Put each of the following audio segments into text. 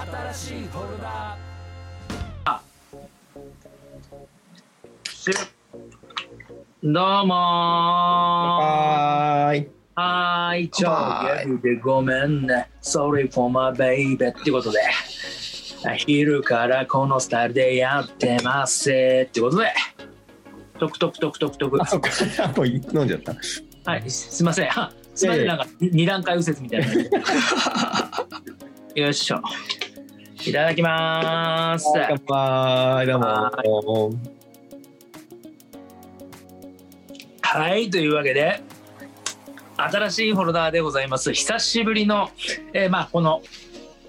新しいフォルダどうもーはーい。はーい、超ギャルでごめんね。Sorry for my baby ってことで、昼からこのスタイルでやってますってことで、トクトクトクトクトクあ、。そっか。もう飲んじゃった。はい、すすいません。はすいません、ないんか二段階右折みたいな。よいしょ。いただきまーす。乾杯。どうも。はい、というわけで、新しいフォルダーでございます。久しぶりの、えーまあ、この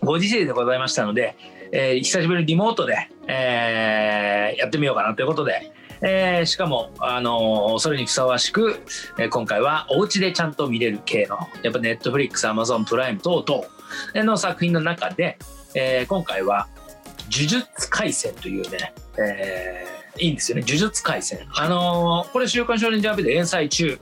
ご時世でございましたので、えー久しぶりにリモートで、えーやってみようかなということで、えーしかも、あのーそれにふさわしく、えー今回はお家でちゃんと見れる系の、やっぱネットフリックス、アマゾンプライム等々の作品の中で、えー今回は、呪術廻戦というね、えーいいんですよね。呪術廻戦。あのーこれ週刊少年ジャンプで連載中。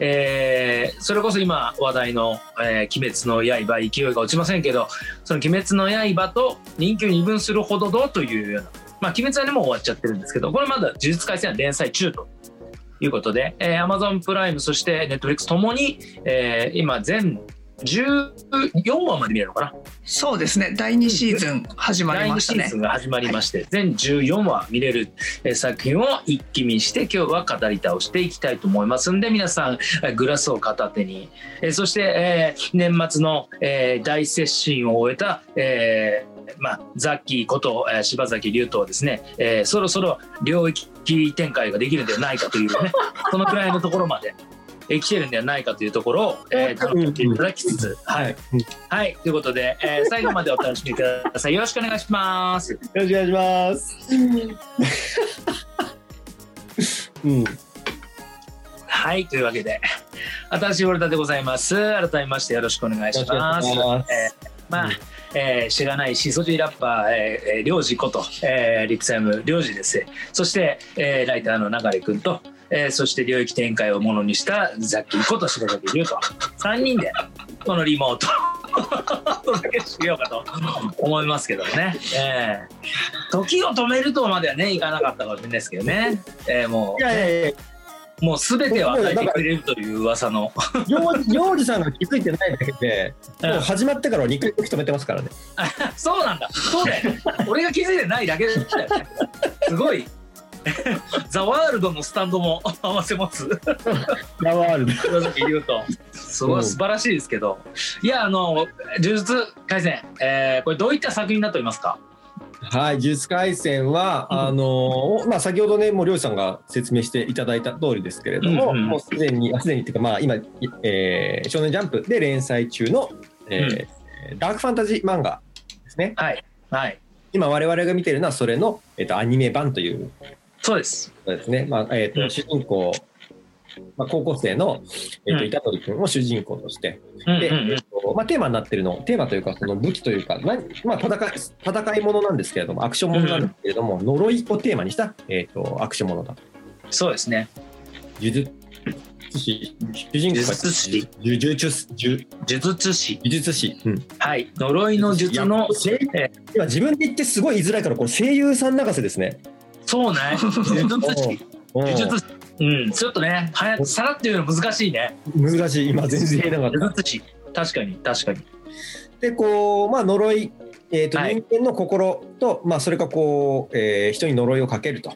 えーそれこそ今話題の、えー鬼滅の刃勢いが落ちませんけど、その鬼滅の刃と人気を二分するほどどうというような、まあ鬼滅はねもう終わっちゃってるんですけど、これまだ呪術廻戦は連載中ということで、えー、Amazon プライムそして Netflix ともに、えー今全14話まで見れるのかな？そうですね第2シーズン始まり第2ましたねシーズンが始まりまして、全14話見れるえー作品を一気見して今日は語り倒していきたいと思いますんで皆さんえーグラスを片手に、えーそして、えー年末の、えー大接心を終えた、えーまあ、ザッキーこと、えー柴崎龍斗はですね、えーそろそろ領域展開ができるんではないかというね そのくらいのところまで。えー来てるんではないかというところを、えー楽しんでいただきつつ、はい、はい。はい、ということで、えー 最後までお楽しみください。よろしくお願いします。よろしくお願いします。うん。はい、というわけで、新しいフォルダでございます。改めましてよろしくお願いします。ますえーまあ、えー、しがないしそじラッパー、えーえー、りょうじこと、えー、リップサイムりょうじです。そして、えー、ライターの流れくんと、えー、そして領域展開をものにしたザッキーこと柴崎龍と、3人で、このリモート。お届けしようかと思いますけどね、えー、時を止めるとまではねいかなかったかもしれないですけどね、えー、もいやいやいや、うもう全てを与えてくれるという噂のりょうりょうじさんが気づいてないだけで、うんもう始まってから2回時止めてますからね。そうなんだ。そうだよね。俺が気づいてないだけだよね。すごい。ザワールドのスタンドも 合わせ持つ。ラワールド。すごい素晴らしいですけど。いや、あの、呪術廻戦、えー、これどういった作品になっておりますか？はい、呪術廻戦は、あのーまあ、先ほどね、もうりょうじさんが説明していただいた通りですけれども、うんうんもうすでに、あすでにっていうか、まあ、今、えー少年ジャンプで連載中の、えーダークファンタジー漫画ですね。はい。はい。今、我々が見てるのは、それの、えっとアニメ版というそうです。ことですね。まあえっとうん主人公、まあ、高校生の、えっとうん板取君を主人公として、で、うんうんうんえっとまあ、テーマになってるの、テーマというか、その武器というか、なまあ、戦い戦いものなんですけれども、アクションものなんですけれども、呪いをテーマにした、えっとアクションものだと。そうですね。呪術師、主人公呪術師呪術師、呪呪術師。呪術師。うんはい。呪いの術の今自分で言ってすごい言いづらいから、これ声優さん泣かせですね。そうね。呪術師。うん呪術師。うん。ちょっとね、はやさらっていうの難しいね。難しい、今全然言えなかった。呪術師。確かに、確かに。でこうまあ呪い、えーとはい人間の心と、まあ、それがこう、えー人に呪いをかけると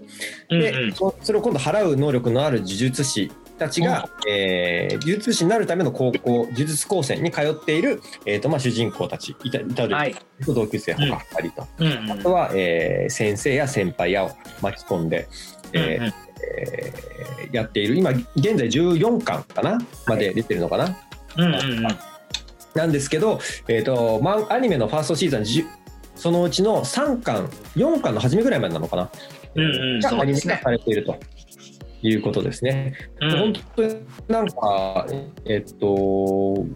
で、うんうん。そそれを今度払う能力のある呪術師たちが、えー呪術師になるための高校呪術高専に通っている、えーとまあ、主人公たちいたいたる、はい。同級生ほか2人と、うん。うんあとは、えー先生や先輩やを巻き込んで、えーうんうん。えーやっている今現在14巻かなまで出てるのかな、うんうんうん。なんですけど、えー、とマンアニメのファーストシーズンそのうちの3巻4巻の初めぐらいまでなのかな、うんうん。がアニメ化されているということですね。うん本当になんかえっ、と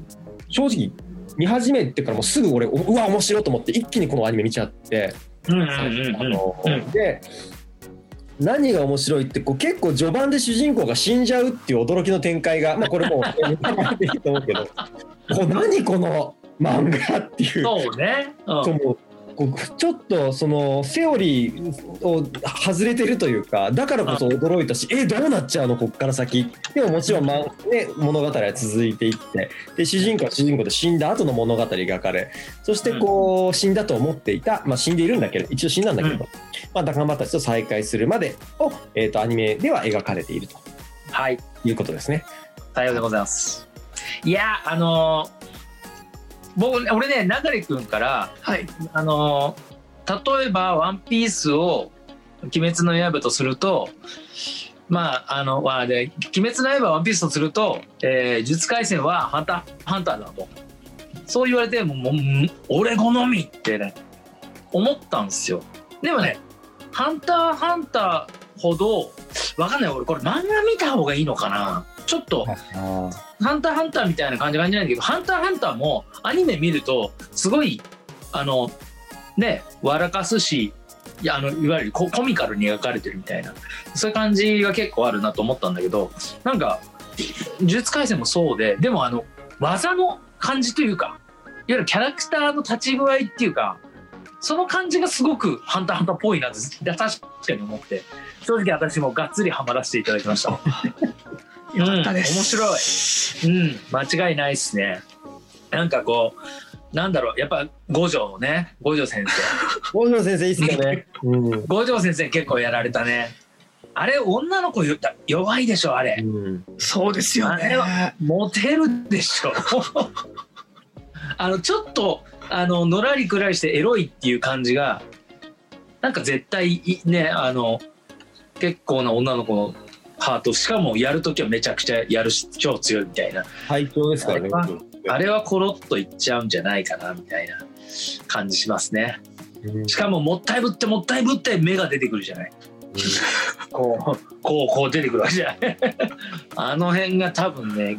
正直見始めてからもうすぐ俺うわ面白いと思って一気にこのアニメ見ちゃって、で何が面白いってこう結構序盤で主人公が死んじゃうっていう驚きの展開がまあこれもうネタバレでいいと思うけどこう何この漫画っていうそうね。うんちょっとそのセオリーを外れてるというかだからこそ驚いたしえどうなっちゃうの？こっから先。でももちろん、まね、物語は続いていってで主人公は主人公で死んだ後の物語描かれそしてこう死んだと思っていた、まあ、死んでいるんだけど一応死んだんだけど、うん。まあ、仲間たちと再会するまでを、えー、とアニメでは描かれていると。はい。いうことですね。さようでございます。いやあのー僕俺ね流君からはい。あのー例えば「ワンピースを「鬼滅の刃」とするとまああのまあで「鬼滅の刃」ワンピースとすると「えー、呪術廻戦」は「ハンターハンター」だと。そう言われてもうもう俺好みってね思ったんですよ。でもね「ハンターハンター」ほどわかんない。俺これ漫画見た方がいいのかなちょっとあハンターハンターみたいな感じが感じないんだけど、ハンターハンターもアニメ見ると、すごい、あの、ね、笑かすし、いやあのいわゆるココミカルに描かれてるみたいな、そういう感じが結構あるなと思ったんだけど、なんか、呪術廻戦もそうで、でもあの、技の感じというか、いわゆるキャラクターの立ち具合っていうか、その感じがすごくハンターハンターっぽいなって確かに思って、正直私もがっつりハマらせていただきました。よかったです。うん面白い。うん、間違いないですね。なんかこう、なんだろう、やっぱ五条ね、五条先生。大城先生いいっすよね。うん五条先生結構やられたね。あれ、女の子よ弱いでしょ、あれ。うんそうですよね。モテるでしょ。あの、ちょっと、あの、のらりくらりしてエロいっていう感じが、なんか絶対いね、あの、結構な女の子のハート、しかもやるときはめちゃくちゃやるし、超強いみたいな。最強ですからね。あれあれはコロッといっちゃうんじゃないかなみたいな感じしますね。うんしかももったいぶってもったいぶって目が出てくるじゃない。こうこうこう出てくるわけじゃない。あの辺が多分ね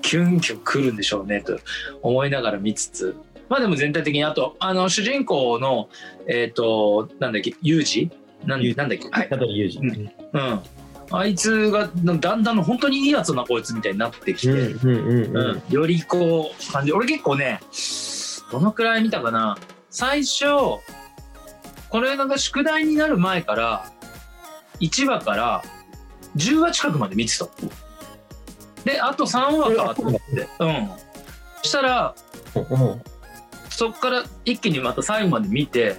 キュンキュンくるんでしょうねと思いながら見つつ。まあでも全体的にあとあの主人公のえっ、となんだっけユージ？なんなんだっけ、はい。うんうんあいつがだんだん本当にいいやつなこいつみたいになってきて、よりこう感じ俺結構ねどのくらい見たかな最初これが宿題になる前から1話から10話近くまで見てた。であと3話かと思ってうん。そしたらう。んそこから一気にまた最後まで見て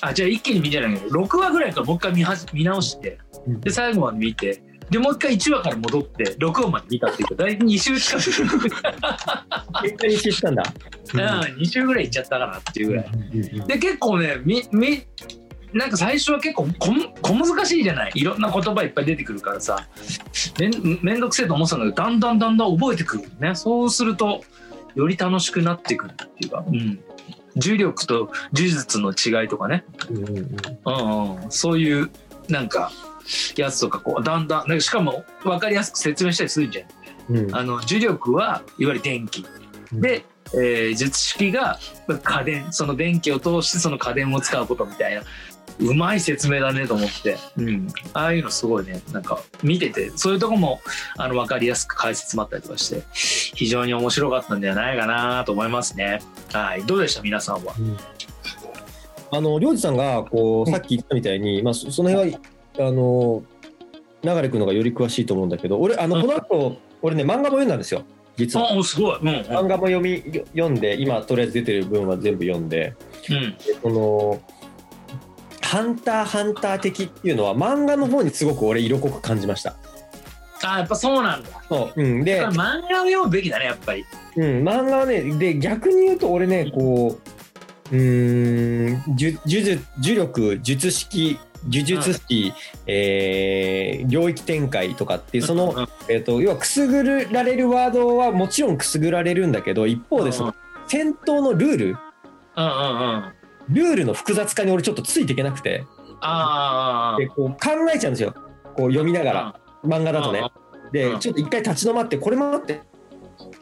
あじゃあ一気に見てないけど6話ぐらいからもう一回見はじ見直してうんで最後まで見てでもう一回1話から戻って6話まで見たっていうか大体2週近く。結果に知ったんだ。うん、2週ぐらいいっちゃったかなっていうぐらい。うんで結構ねみみなんか最初は結構こむ小難しいじゃない？いろんな言葉いっぱい出てくるからさ。めんめんどくせえと思ってたんだけどだんだんだんだん覚えてくるね。そうするとより楽しくなってくるっていうか、うん、重力と呪術の違いとかね、うんうん。うんうん、そういうなんかやつとかこうだんだんなんかしかも分かりやすく説明したりするじゃん。うん。あの重力はいわゆる電気。で、えー術式が家電その電気を通してその家電を使うことみたいなうまい説明だねと思って、うん、ああいうのすごいね。なんか見ててそういうとこもあの分かりやすく解説もあったりとかして非常に面白かったんではないかなと思いますね。はい、どうでした？皆さんは。あの領事さんがこうさっき言ったみたいに、まあ、そその辺はあの流君のがより詳しいと思うんだけど俺あのこの後、俺ね漫画も読んだんですよ実は。あすごい。うんうん漫画も読みよ読んで今とりあえず出てる分は全部読んでうんの「ハンターハンター」的っていうのは漫画の方にすごく俺色濃く感じました。あやっぱそうなんだ。そううん、で漫画を読むべきだねやっぱり。うん、漫画はね、で、逆に言うと、俺ね、こう、うーん、呪呪術呪力、術式、呪術式、えー領域展開とかっていう、その、えっ、と、要はくすぐられるワードはもちろんくすぐられるんだけど、一方でその、戦闘のルール、うんうんうん。ルールの複雑化に俺ちょっとついていけなくて、ああ。でこう考えちゃうんですよ。こう読みながら、漫画だとね。でうん。ちょっと一回立ち止まってこれ待って。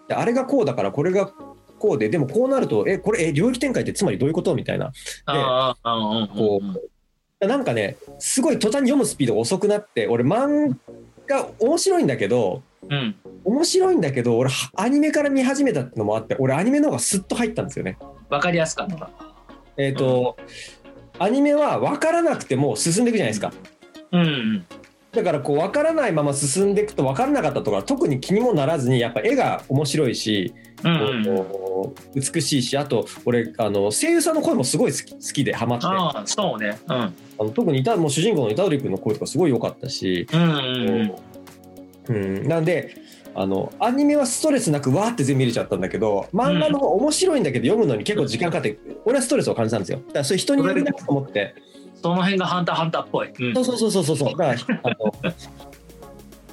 であれがこうだからこれがこうででもこうなるとえこれえ領域展開ってつまりどういうこと？みたいな。ああ、うんうん。こうなんかねすごい途端に読むスピードが遅くなって俺漫画面白いんだけどうん。面白いんだけど俺はアニメから見始めたってのもあって俺アニメの方がスッと入ったんですよね。わかりやすかった。えっ、と、アニメは分からなくても進んでいくじゃないですか。うんうんだからこう分からないまま進んでいくと分からなかったとか特に気にもならずにやっぱ絵が面白いし、うんうん。美しいしあと俺あの声優さんの声もすごい好き好きでハマって。あああそうね。うん。の特に板もう主人公の虎杖君の声とかすごい良かったし、うんうんうん、なんであのアニメはストレスなくわーって全部見れちゃったんだけど漫画の方面白いんだけど読むのに結構時間かかって俺はストレスを感じたんですよ。だからそれ人に読みなくと思って。その辺がハンターハンターっぽい、うん。そうそうそうそうそう。だからあの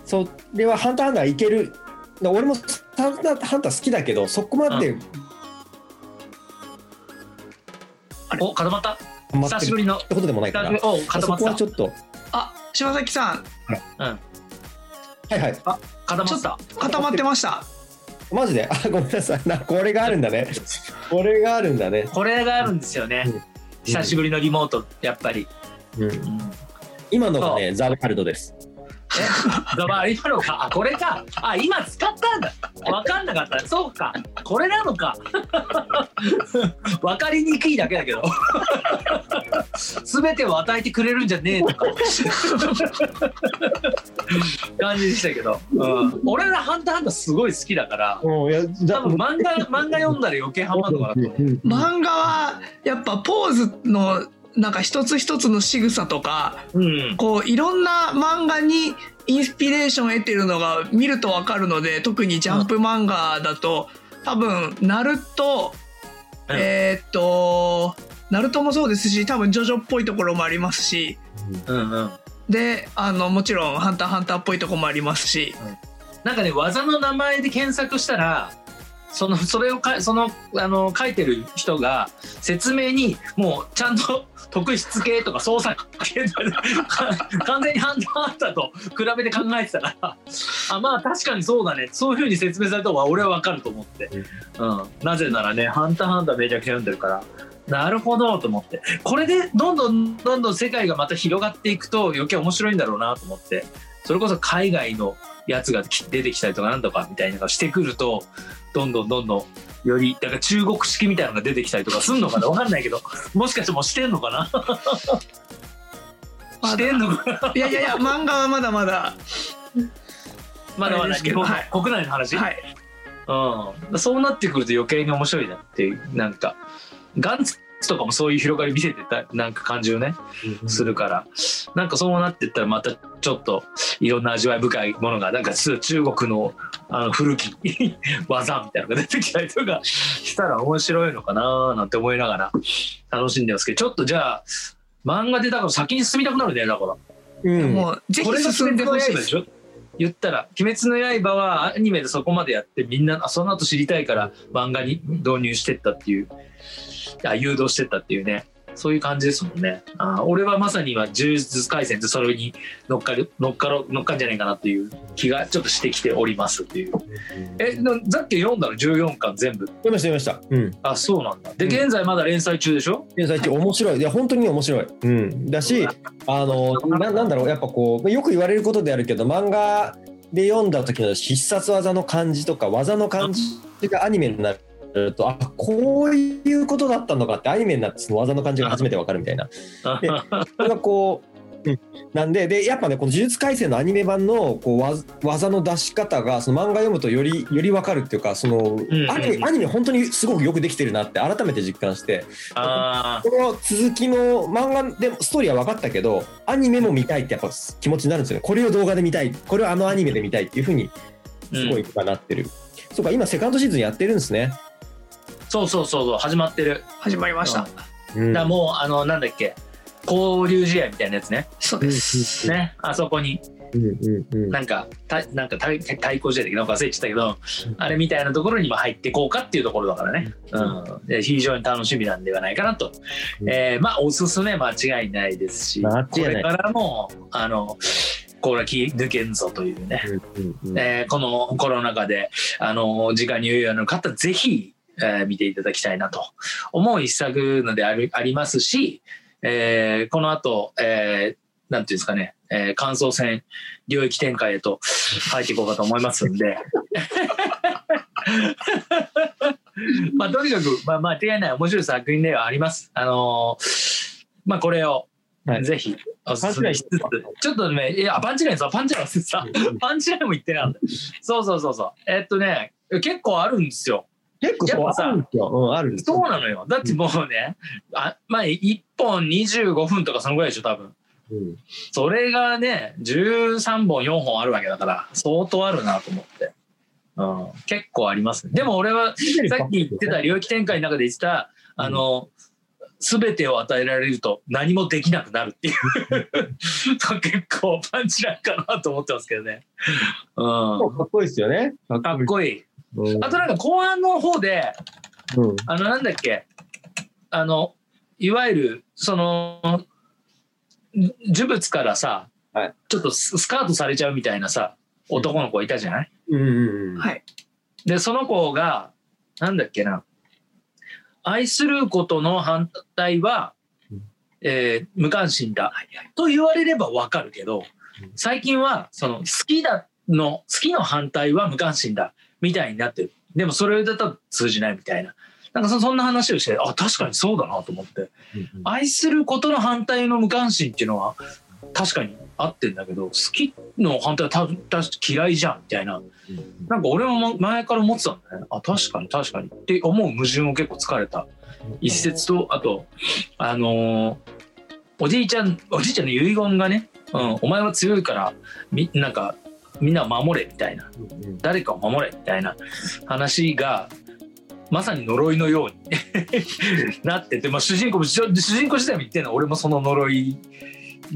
それは「ハンターハンター」いける俺も「ハンターハンター」好きだけどそこまでお固まった？久しぶりの。ってことでもないから。お固そまった。こはちょっと。あ島崎さん。はい。はい固まった。固まってました。マジで？あごめんなさい。なこれがあるんだね。これがあるんだね、これがあるんですよね、うん。久しぶりのリモートやっぱり、うん。うん。今のがねザ・ワールドです 今のかあこれか。あ今使ったんだ。分かんなかった。そうか。これなのか。分かりにくいだけだけど。全てを与えてくれるんじゃねえとか。感じでしたけど、うん、俺ら「ハンターハンター」すごい好きだから。うんいやじ多分漫画漫画読んだら余計ハマるのかなと思う。漫画はやっぱポーズのなんか一つ一つの仕草とかうん。こういろんな漫画にインスピレーションを得てるのが見るとわかるので特にジャンプ漫画だと多分ナルトうん。えーっとナルトもそうですし多分ジョジョっぽいところもありますしうんうん。であのもちろん「ハンターハンター」っぽいところもありますし。なんかね技の名前で検索したらそのそれをかそのあの書いてる人が説明にもうちゃんと 特質系とか操作系とか完全にハンターハンターと比べて考えてたから。あまあ確かにそうだね。そういうふうに説明された方が俺は分かると思って、うん、なぜならね「ハンターハンター」めちゃくちゃ読んでるから。なるほどと思って。これでどんどんどんどん世界がまた広がっていくと余計面白いんだろうなと思って。それこそ海外のやつが出てきたりとかなんとかみたいなのがしてくるとどんどんどんどんよりだから中国式みたいなのが出てきたりとかすんのかな？わかんないけど。もしかしてもうしてんのかな？してんのかな？いやいやいや漫画はまだまだ。まだまだ日本、どはい。国内の話、はい。うん、そうなってくると余計に面白いなっていうなんか。ガンツとかもそういう広がり見せてたなんか感じをねするから、なんかそうなってったらまたちょっといろんな味わい深いものがなんか中国のあの古き 技みたいなのが出てきたりとかしたら面白いのかななんて思いながら楽しんでますけど。ちょっとじゃあ漫画でだから先に進みたくなるねだから。うん。もうぜこれがひ進んでほしいでしょ？言ったら「鬼滅の刃」はアニメでそこまでやってみんなあその後知りたいから漫画に導入してったっていう。あ誘導してったっていうね。そういう感じですもんね。あ俺はまさに今「呪術廻戦」ってそれに乗っかる乗っかろ乗っかんじゃないかなっていう気がちょっとしてきておりますっていう。えなさっき読んだの？14巻全部。読みました読みました。うん。あそうなんだ。でうん。現在まだ連載中でしょ？天才中面白い。いや本当に面白い、うん、だしあのななんだろう。やっぱこうよく言われることであるけど漫画で読んだ時の必殺技の感じとか技の感じがアニメになるとあこういうことだったのかってアニメになってその技の感じが初めてわかるみたいな。でそれがこう、うん、なんででやっぱねこの「呪術廻戦」のアニメ版のこうわ技の出し方がその漫画読むとよりよりわかるっていうかその、んアニメアニメ本当にすごくよくできてるなって改めて実感して。あこの続きの漫画でもストーリーは分かったけどアニメも見たいってやっぱ気持ちになるんですよね。これを動画で見たいこれをあのアニメで見たいっていうふうにーすごい今なってる、そうか今セカンドシーズンやってるんですね、そうそうそうそう始まってる。始まりました。うん。うんだからもうあのなんだっけ交流試合みたいなやつね。そうです。ねあそこに。うんうんうん。なんかたなんか対対抗試合的なんか忘れちゃったけどあれみたいなところにも入っていこうかっていうところだからね、うん、で非常に楽しみなんではないかなと、うん。えーまあおすすめ間違いないですし間違いない。これからもあのこれは気抜けんぞというね、うんうんうん。えーこのコロナ禍であの時間に余裕の方ぜひ、えー見ていただきたいなと思う一作のであるありますし、えーこの後、えーなんていうんですかね、えー感想戦領域展開へと入っていこうかと思いますんで まあとにかく、まあ、間違いない面白い作品ではあります。あのーまあこれをはいぜひおすすめしつつ、ちょっとね、いや、パンチラインさ、パンチラインさ、パンチラインも言ってなかった。そうそうそうそう。えっとね、結構あるんですよ。結構そうあるんですよ。うん、あるんですよそうなのよ。だってもうね、あまあ1本25分とかそのぐらいでしょ、多分。うんそれがね、13本、4本あるわけだから、相当あるなと思って。うん、結構ありますね。でも俺は、さっき言ってた領域展開の中で言ってた、あの、すべてを与えられると何もできなくなるっていう 結構パンチラインかなと思ってますけどね。うん。かっこいいですよね。かかっこいい。うん。あとなんか後半の方で、うん。あの、なんだっけ、あの、いわゆる、その、ん呪物からさ、はい。ちょっとススカートされちゃうみたいなさ、男の子いたじゃない？うんうんうん。はい。で、その子が、なんだっけな、愛することの反対はうん、えー無関心だはいはい。と言われればわかるけどうん、最近は、その、好きだの、好きの反対は無関心だみたいになってる。でもそれだと通じないみたいな。なんかそそんな話をして、あ、確かにそうだなと思って。うん愛することの反対の無関心っていうのは確かに合ってんだけど好きの反対はたた嫌いじゃんみたいななんか俺もま前から思ってたんだねあ確かに確かにって思う矛盾を結構疲れた一節とあとあのーおじいちゃんおじいちゃんの遺言がね、うん、お前は強いからみなんかみんなを守れみたいな。うん誰かを守れみたいな話がまさに呪いのように なってて、まあ、主人公も主主人公自体も言ってるの。は俺もその呪い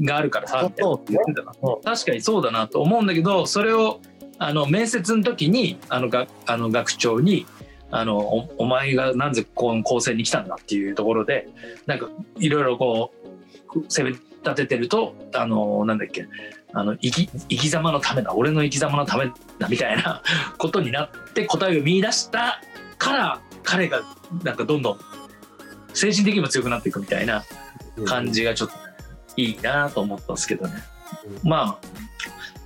があるからさみたいなこと言ってたからうん。確かにそうだなと思うんだけどそれをあの面接の時にあのがあの学長にあのおお前がなぜこの高専に来たんだっていうところでなんかいろいろこう攻め立ててるとあのなんだっけあの生き生き様のためだ。俺の生き様のためだみたいな ことになって答えを見出したから彼がなんかどんどん精神的にも強くなっていくみたいな感じがちょっとねいいなと思ったんですけどね。まあ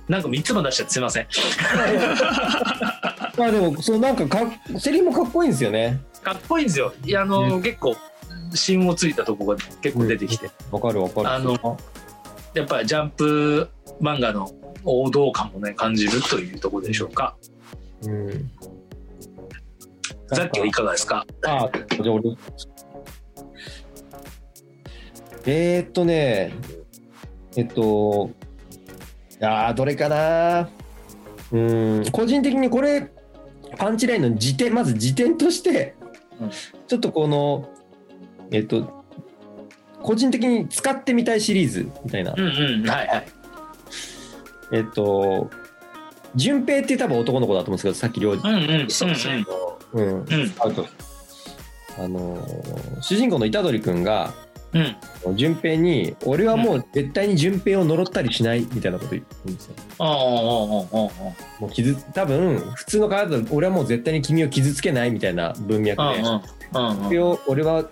なんか3つも出しちゃってすいません。まあでもそのなんかかセリフもかっこいいんですよね。かっこいいんですよ。いやあの、結構芯をついたとこが結構出てきて、わかるわかる。あのやっぱりジャンプ漫画の王道感もね感じるというところでしょうか。うん。ザッキーはいかがですか？あじゃあ俺えー、っとねえっといやーどれかな？うん個人的にこれパンチラインの辞典まず辞典として、うん。ちょっとこのえっと個人的に使ってみたいシリーズみたいな、うんうん。はいはい。えっと順平って多分男の子だと思うんですけどさっき両うんうん。そうですね。うん。うん。うんアウトあのー主人公の虎杖君がうん。順平に「俺はもう絶対に順平を呪ったりしない」みたいなこと言うんですよ。あああああああもう傷多分普通の方だと「俺はもう絶対に君を傷つけない」みたいな文脈で。ああを俺は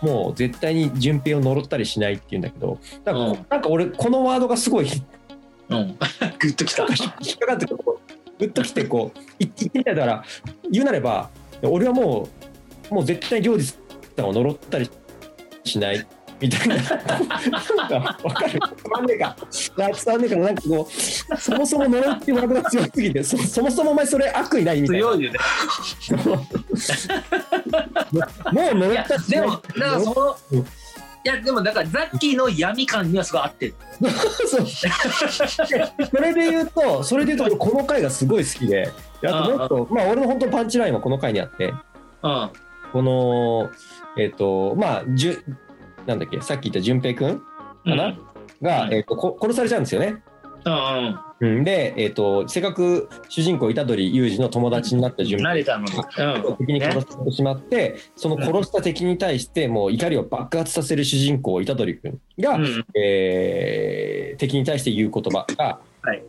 もう絶対に順平を呪ったりしないって言うんだけどなんか,、うん。なんか俺このワードがすごい引うん。グッときた。っかかってこうグッときてこう言ってみたいだから言うなれば俺はもうもう絶対に良二さんを呪ったりしないみたいな。なんかわかる。伝わんねえか。伝わんねえかななんかこうそもそも呪いっていうワードが強すぎてそそもそもお前それ悪意ないみたいな。強いよね。もう呪ったでもだからそのうん。いやでもだからザッキーの闇感にはすごい合ってる。そう。それで言うとそれで言うと俺この回がすごい好きで。であともっとまあ俺の本当パンチラインはこの回にあって。うん。このえっ、とまあじゅなんだっけ？さっき言った淳平くんかな、が、うんえっとこ殺されちゃうんですよね。うんうん、で、えっとせっかく主人公虎杖裕二の友達になったうん淳平。慣れたのに。うん。敵に殺されてしまって、その殺した敵に対してもう怒りを爆発させる主人公虎杖君が、うん。えー敵に対して言う言葉が、はい。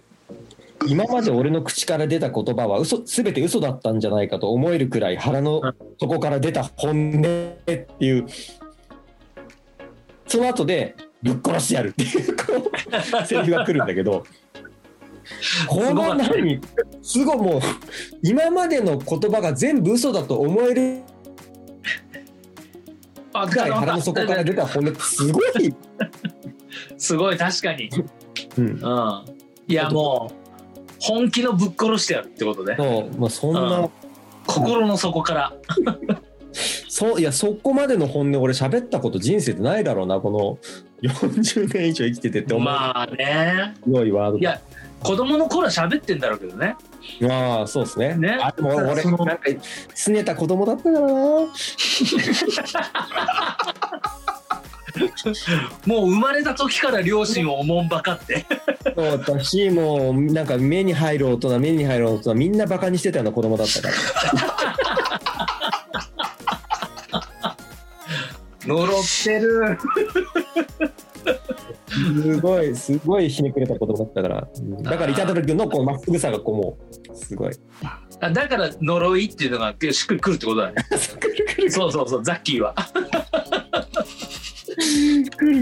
今まで俺の口から出た言葉は嘘全て嘘だったんじゃないかと思えるくらい腹の底から出た本音っていうその後でぶっ殺してやるっていうこうセリフが来るんだけどこの何すごいもう今までの言葉が全部嘘だと思えるあ深い腹の底から出た骨ってすごい、すごい確かに。うん、うん。いやもう本気のぶっ殺してやるってことでそうまあそんな、うん。心の底からそういやそこまでの本音俺喋ったこと人生でないだろうなこの40年以上生きててって思う。まあね。すごいワードいや子供の頃は喋ってんだろうけどね。ああそうですね。ね。あでも俺なんか拗ねた子供だったからな。もう生まれた時から両親をおもんばかって。そうだしもうなんか目に入る大人目に入る大人みんなバカにしてたような子供だったから 呪ってる。すごいすごいひねくれた子供だったから、うんだから板取君のこうまっすぐさがこうもうすごい。あだから呪いっていうのがしっくりくるってことだね。そうそうそうザッキーは。ザ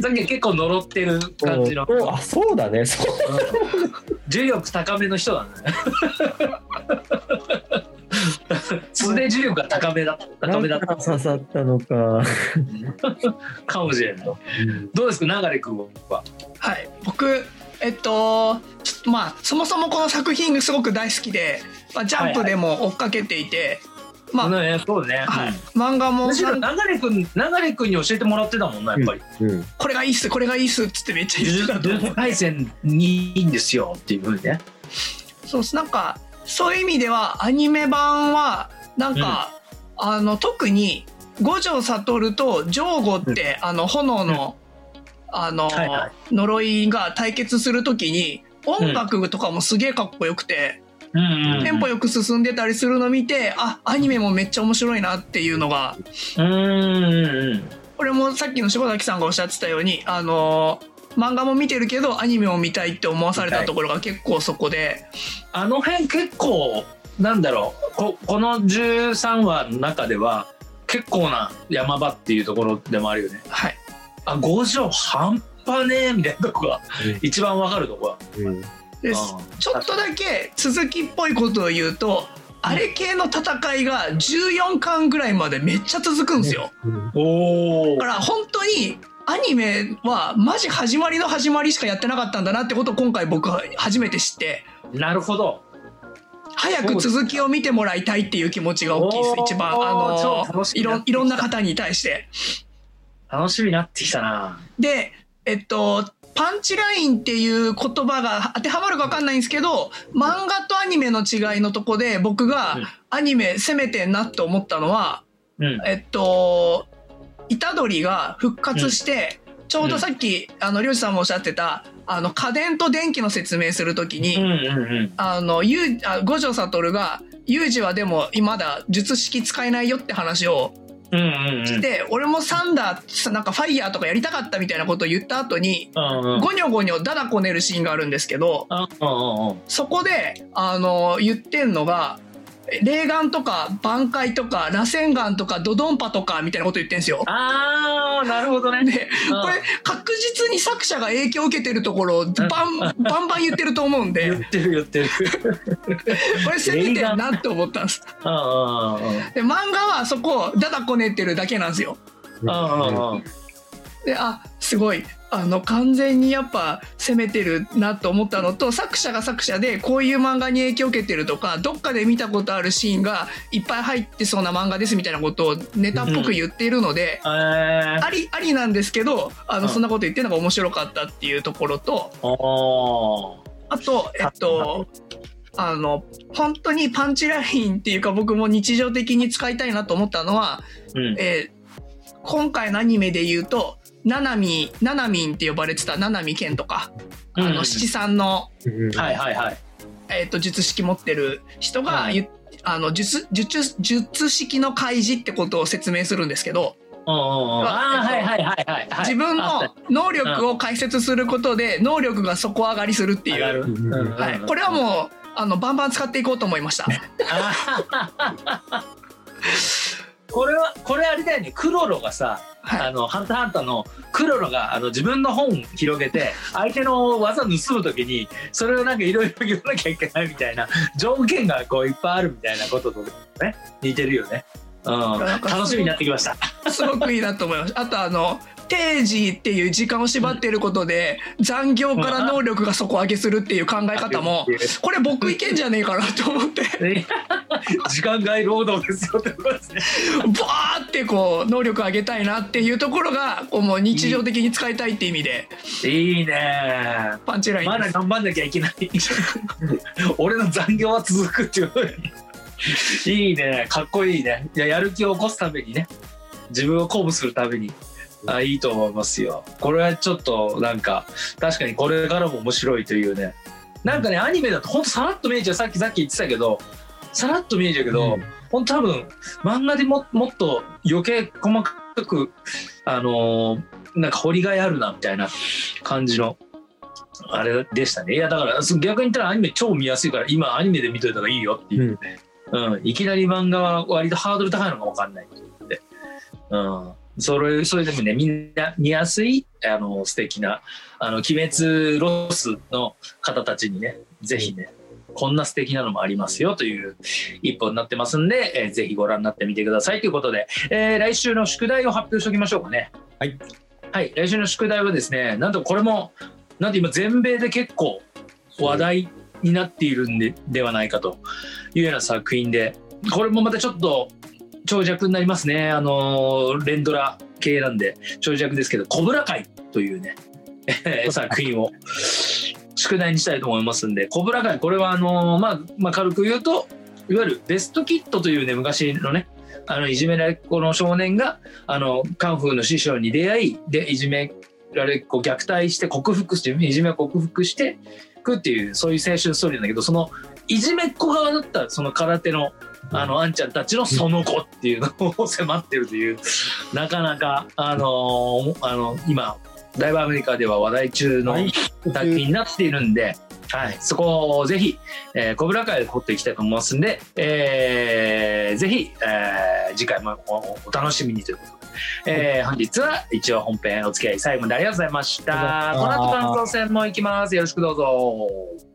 ッキー結構呪ってる感じの。おあそうだね。そう。重力高めの人だね素で重力が高めだった高めだった。刺さったのか、かもしれないうんどう。ですか流れ君ははい僕えっとちょまあそもそもこの作品すごく大好きで、まあ、ジャンプでも追っかけていて、はいはいまあ、ねそうね、はい、漫画もむしろ流れ君流れ君に教えてもらってたもんなやっぱりう。んうんこれがいいっすこれがいいっすっつってめっちゃ「言ってたと思う呪術廻戦にいいんですよ」っていう。ふうにねそう。っすなんかそういう意味ではアニメ版はなんか、あの特に五条悟とジョーゴって、あの炎の、あの、はいはい。呪いが対決するときに音楽とかもすげえかっこよくて、うん。うんテンポよく進んでたりするの見てあアニメもめっちゃ面白いなっていうのがうんうん。これもさっきの柴崎さんがおっしゃってたようにあの漫画も見てるけどアニメも見たいって思わされたところが結構そこで、あの辺結構なんだろう。ここの13話の中では結構な山場っていうところでもあるよね。はい、あ五条半端ねえみたいなとこが一番わかるとこはうん。であちょっとだけ続きっぽいことを言うとあれ系の戦いが14巻ぐらいまでめっちゃ続くんですよ。うんおおだから本当にアニメはマジ始まりの始まりしかやってなかったんだなってことを今回僕は初めて知って。なるほど。早く続きを見てもらいたいっていう気持ちが大きいです一番。あ超のいろいろんな方に対して。楽しみになってきたな。でえっとパンチラインっていう言葉が当てはまるか分かんないんですけど漫画とアニメの違いのとこで僕がうん。アニメ攻めてんなって思ったのは、うん。えっと虎杖が復活して、ちょうどさっき、あの漁師さんもおっしゃってたあの家電と電気の説明するときに、うんうんうん。あのゆうあ五条悟が「ユージはでもまだ術式使えないよ」って話をうんうんうん。して、俺もサンダーなんかファイヤーとかやりたかったみたいなことを言った後にうんうん。ゴニョゴニョダダこねるシーンがあるんですけどうんうんうん。そこであの言ってんのが霊眼とか挽回とか螺旋眼とかドドンパとかみたいなこと言ってんすよ。あーなるほどね。でうん。これ確実に作者が影響を受けてるところをバンバンバン言ってると思うんで。言ってる言ってる。これ攻めてるなって思ったんです。で漫画はそこをダダこねてるだけなんですよ。うんうんうん。であすごいあの完全にやっぱ攻めてるなと思ったのと作者が作者でこういう漫画に影響を受けてるとかどっかで見たことあるシーンがいっぱい入ってそうな漫画ですみたいなことをネタっぽく言っているので、えー。ありありなんですけどあの、うんそんなこと言ってるのが面白かったっていうところとおー。あとえっとあの本当にパンチラインっていうか僕も日常的に使いたいなと思ったのはうん。えー今回のアニメで言うとナナミナナミンって呼ばれてたナナミケンとか、あうん。の七三の、うんはいはいはい。えー、と術式持ってる人がはい。あの術術術式の開示ってことを説明するんですけどうんうんうん。あーはいはいはいはいはい。自分の能力を解説することで能力が底上がりするっていう、うんはい、これはもうあのバンバン使っていこうと思いました。あこれはこれあれだよねクロロがさはいあのハンターハンターのクロロがあの自分の本広げて相手の技盗む時にそれをなんかいろいろ言わなきゃいけないみたいな条件がこういっぱいあるみたいなこととね似てるよね。うん、楽しみになってきました。すごくいいなと思いました。あとあの定時っていう時間を縛っていることで残業から能力が底上げするっていう考え方もこれ僕いけんじゃねえかなと思って 時間外労働ですよってことですね。バーってこう能力上げたいなっていうところがこうもう日常的に使いたいって意味でいいね。パンチラインまだ。頑張んなきゃいけない。俺の残業は続くっていう。いいね。かっこいいね。いや、やる気を起こすためにね。自分を鼓舞するために。あいいと思いますよ。これはちょっとなんか確かにこれからも面白いというね。なんかねアニメだとほんとさらっと見えちゃう。さっきさっき言ってたけどさらっと見えちゃうけど、うん。ほんと多分漫画でももっと余計細かくあのーなんか掘りがいあるなみたいな感じのあれでしたね。いやだからそ逆に言ったらアニメ超見やすいから今アニメで見といた方がいいよっていう、うん。いきなり漫画は割とハードル高いのか分かんないということで、うん、それそれでもねみんな見やすいあの素敵なあの鬼滅ロスの方たちにねぜひねこんな素敵なのもありますよという一本になってますんで、えーぜひご覧になってみてくださいということで、えー来週の宿題を発表しておきましょうかね。はい。はい、来週の宿題はですね、なんとこれも、なんと今全米で結構話題になっているんでではないかというような作品で、これもまたちょっと長尺になりますね。あの連ドラ系なんで。長尺ですけど、コブラ会というね、え ー作品を。宿題にしたいと思いますんで、コブラ会、これはあのまあ、まあ、軽く言うと、いわゆるベストキットというね、昔のね、あのいじめられっ子の少年があのカンフーの師匠に出会いでいじめられっ子虐待して克服していじめを克服していくっていうそういう青春ストーリーなんだけどそのいじめっ子側だったその空手のあのあんちゃんたちのその子っていうのを迫ってるというなかなかあのーあの今だいぶアメリカでは話題中のはい作品になっているんで、はい、そこをぜひ、えー、コブラ会で掘っていきたいと思いますんで、えーぜひ、えー次回もおお楽しみにということで、えー本日は一応本編お付き合い最後までありがとうございました。この後感想戦も行きます。よろしくどうぞ。